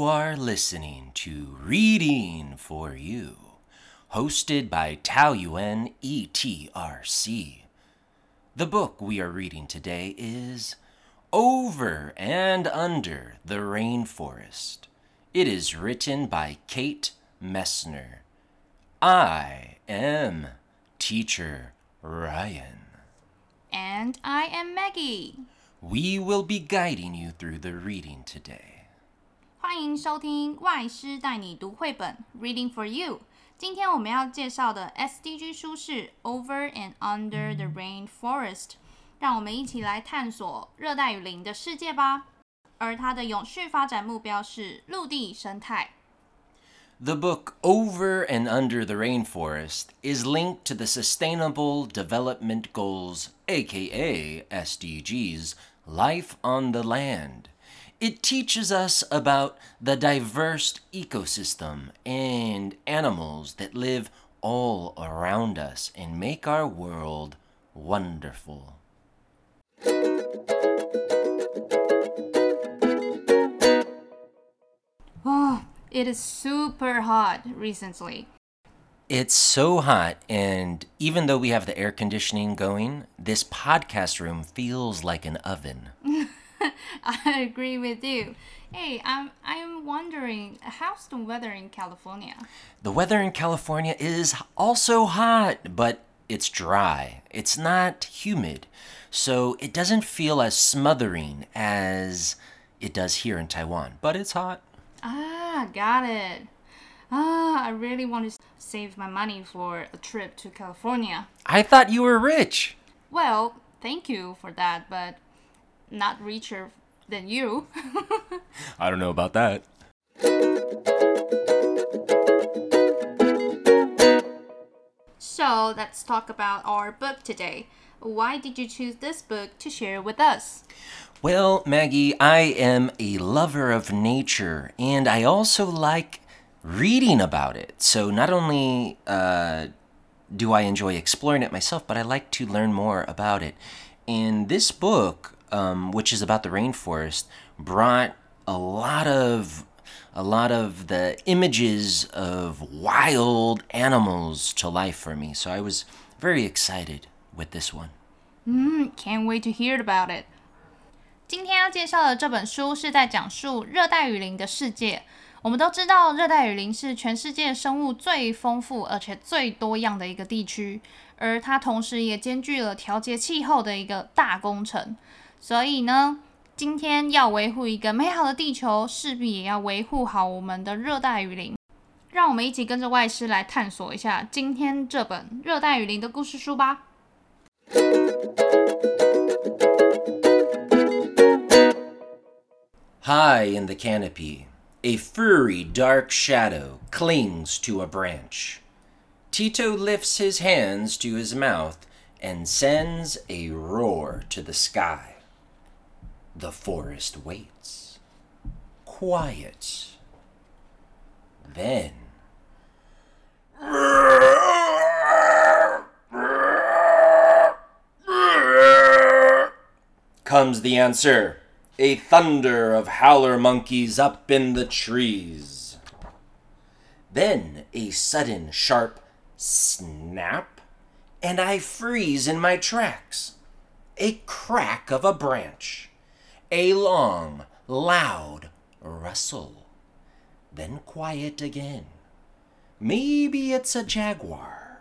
You are listening to Reading for You, hosted by Taoyuan ETRC. The book we are reading today is Over and Under the Rainforest. It is written by Kate Messner. I am Teacher Ryan. And I am Maggie. We will be guiding you through the reading today. 欢迎收听外师带你读绘本 Reading for You。今天我们要介绍的 SDG 书是《Over and Under the Rainforest》，让我们一起来探索热带雨林的世界吧。而它的永续发展目标是陆地生态。The book Over and Under the Rainforest is linked to the Sustainable Development Goals, aka SDGs, Life on the Land. It teaches us about the diverse ecosystem and animals that live all around us and make our world wonderful. Oh, it is super hot recently. It's so hot, and even though we have the air conditioning going, this podcast room feels like an oven. I agree with you. Hey, I'm I'm wondering how's the weather in California? The weather in California is also hot, but it's dry. It's not humid, so it doesn't feel as smothering as it does here in Taiwan, but it's hot. Ah, got it. Ah, I really want to save my money for a trip to California. I thought you were rich. Well, thank you for that, but not richer than you. I don't know about that. so, let's talk about our book today. Why did you choose this book to share with us? Well, Maggie, I am a lover of nature and I also like reading about it. So not only uh, do I enjoy exploring it myself, but I like to learn more about it. And this book, um, which is about the rainforest, brought a lot of a lot of the images of wild animals to life for me. So I was very excited with this one. Mm, can't wait to hear about it. 今天要介绍的这本书是在讲述热带雨林的世界。我们都知道，热带雨林是全世界生物最丰富而且最多样的一个地区，而它同时也兼具了调节气候的一个大工程。 所以呢，今天要维护一个美好的地球，势必也要维护好我们的热带雨林。让我们一起跟着外师来探索一下今天这本热带雨林的故事书吧。High in the canopy, a furry dark shadow clings to a branch. Tito lifts his hands to his mouth and sends a roar to the sky. The forest waits. Quiet. Then. Comes the answer a thunder of howler monkeys up in the trees. Then a sudden sharp snap, and I freeze in my tracks. A crack of a branch, a long, loud rustle, then quiet again. Maybe it's a jaguar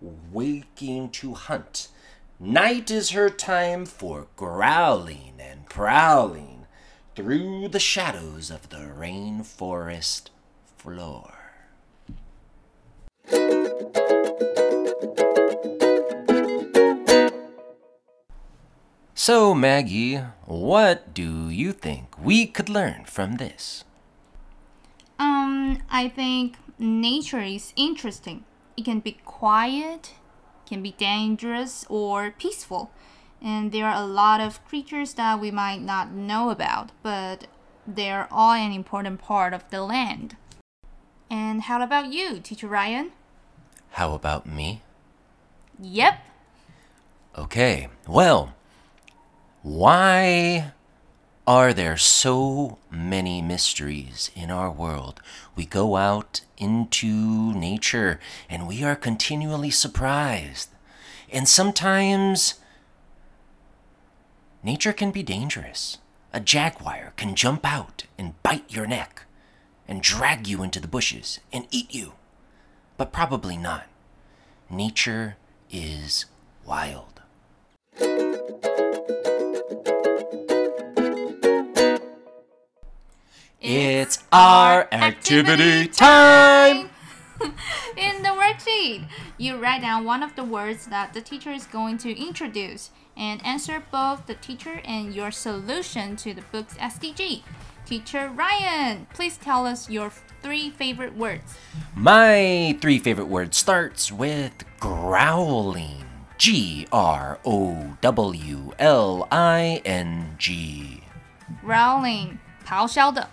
waking to hunt. Night is her time for growling and prowling through the shadows of the rainforest floor. So, Maggie, what do you think we could learn from this? Um, I think nature is interesting. It can be quiet, can be dangerous or peaceful. And there are a lot of creatures that we might not know about, but they're all an important part of the land. And how about you, Teacher Ryan? How about me? Yep. Okay, well, why Are there so many mysteries in our world? We go out into nature and we are continually surprised. And sometimes nature can be dangerous. A jaguar can jump out and bite your neck and drag you into the bushes and eat you. But probably not. Nature is wild. our activity time! In the worksheet, you write down one of the words that the teacher is going to introduce and answer both the teacher and your solution to the book's SDG. Teacher Ryan, please tell us your three favorite words. My three favorite words starts with growling. G R O W L I N G. Growling, 咆哮的。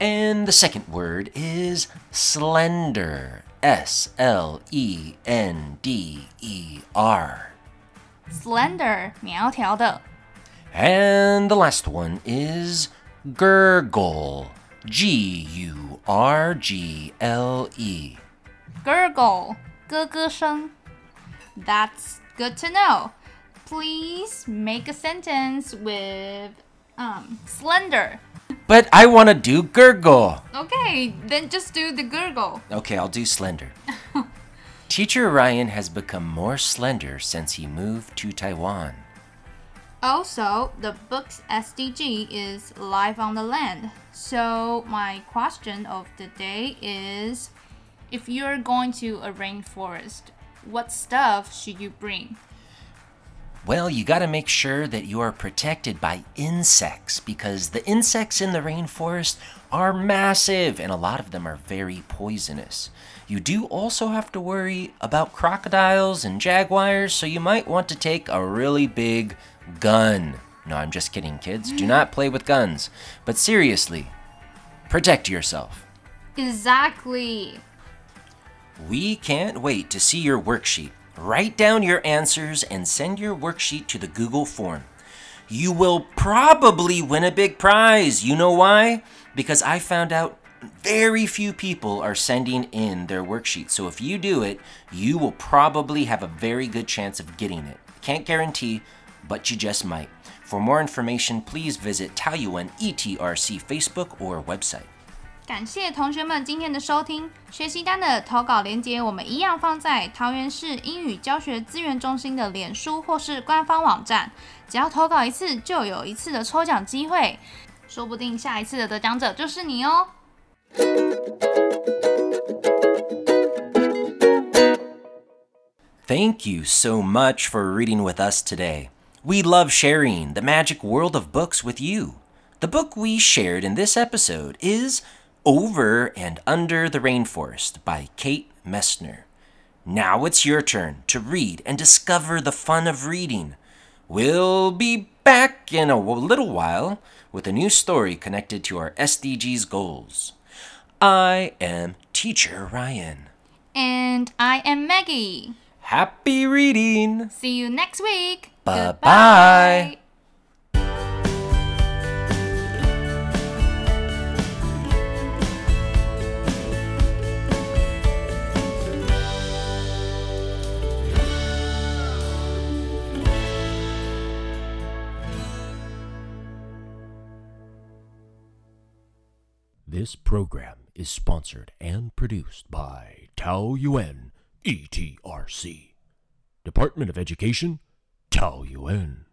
And the second word is slender. S L E N D E R. slender 苗条的 And the last one is gurgle. G U R G L E. gurgle 咯咯声 That's good to know. Please make a sentence with um slender. But I want to do gurgle. Okay, then just do the gurgle. Okay, I'll do slender. Teacher Ryan has become more slender since he moved to Taiwan. Also, the book's SDG is life on the land. So, my question of the day is if you're going to a rainforest, what stuff should you bring? Well, you got to make sure that you are protected by insects because the insects in the rainforest are massive and a lot of them are very poisonous. You do also have to worry about crocodiles and jaguars, so you might want to take a really big gun. No, I'm just kidding, kids. Do not play with guns. But seriously, protect yourself. Exactly. We can't wait to see your worksheet. Write down your answers and send your worksheet to the Google form. You will probably win a big prize. You know why? Because I found out very few people are sending in their worksheet. So if you do it, you will probably have a very good chance of getting it. Can't guarantee, but you just might. For more information, please visit Taoyuan ETRC Facebook or website. 感谢同学们今天的收听。学习单的投稿链接我们一样放在桃园市英语教学资源中心的脸书或是官方网站，只要投稿一次就有一次的抽奖机会，说不定下一次的得奖者就是你哦。 Thank you so much for reading with us today. We love sharing the magic world of books with you. The book we shared in this episode is over and Under the Rainforest by Kate Messner. Now it's your turn to read and discover the fun of reading. We'll be back in a little while with a new story connected to our SDGs goals. I am Teacher Ryan. And I am Maggie. Happy reading! See you next week. Bye-bye. Goodbye. This program is sponsored and produced by Tao Yuan, ETRC. Department of Education, Tao Yuan.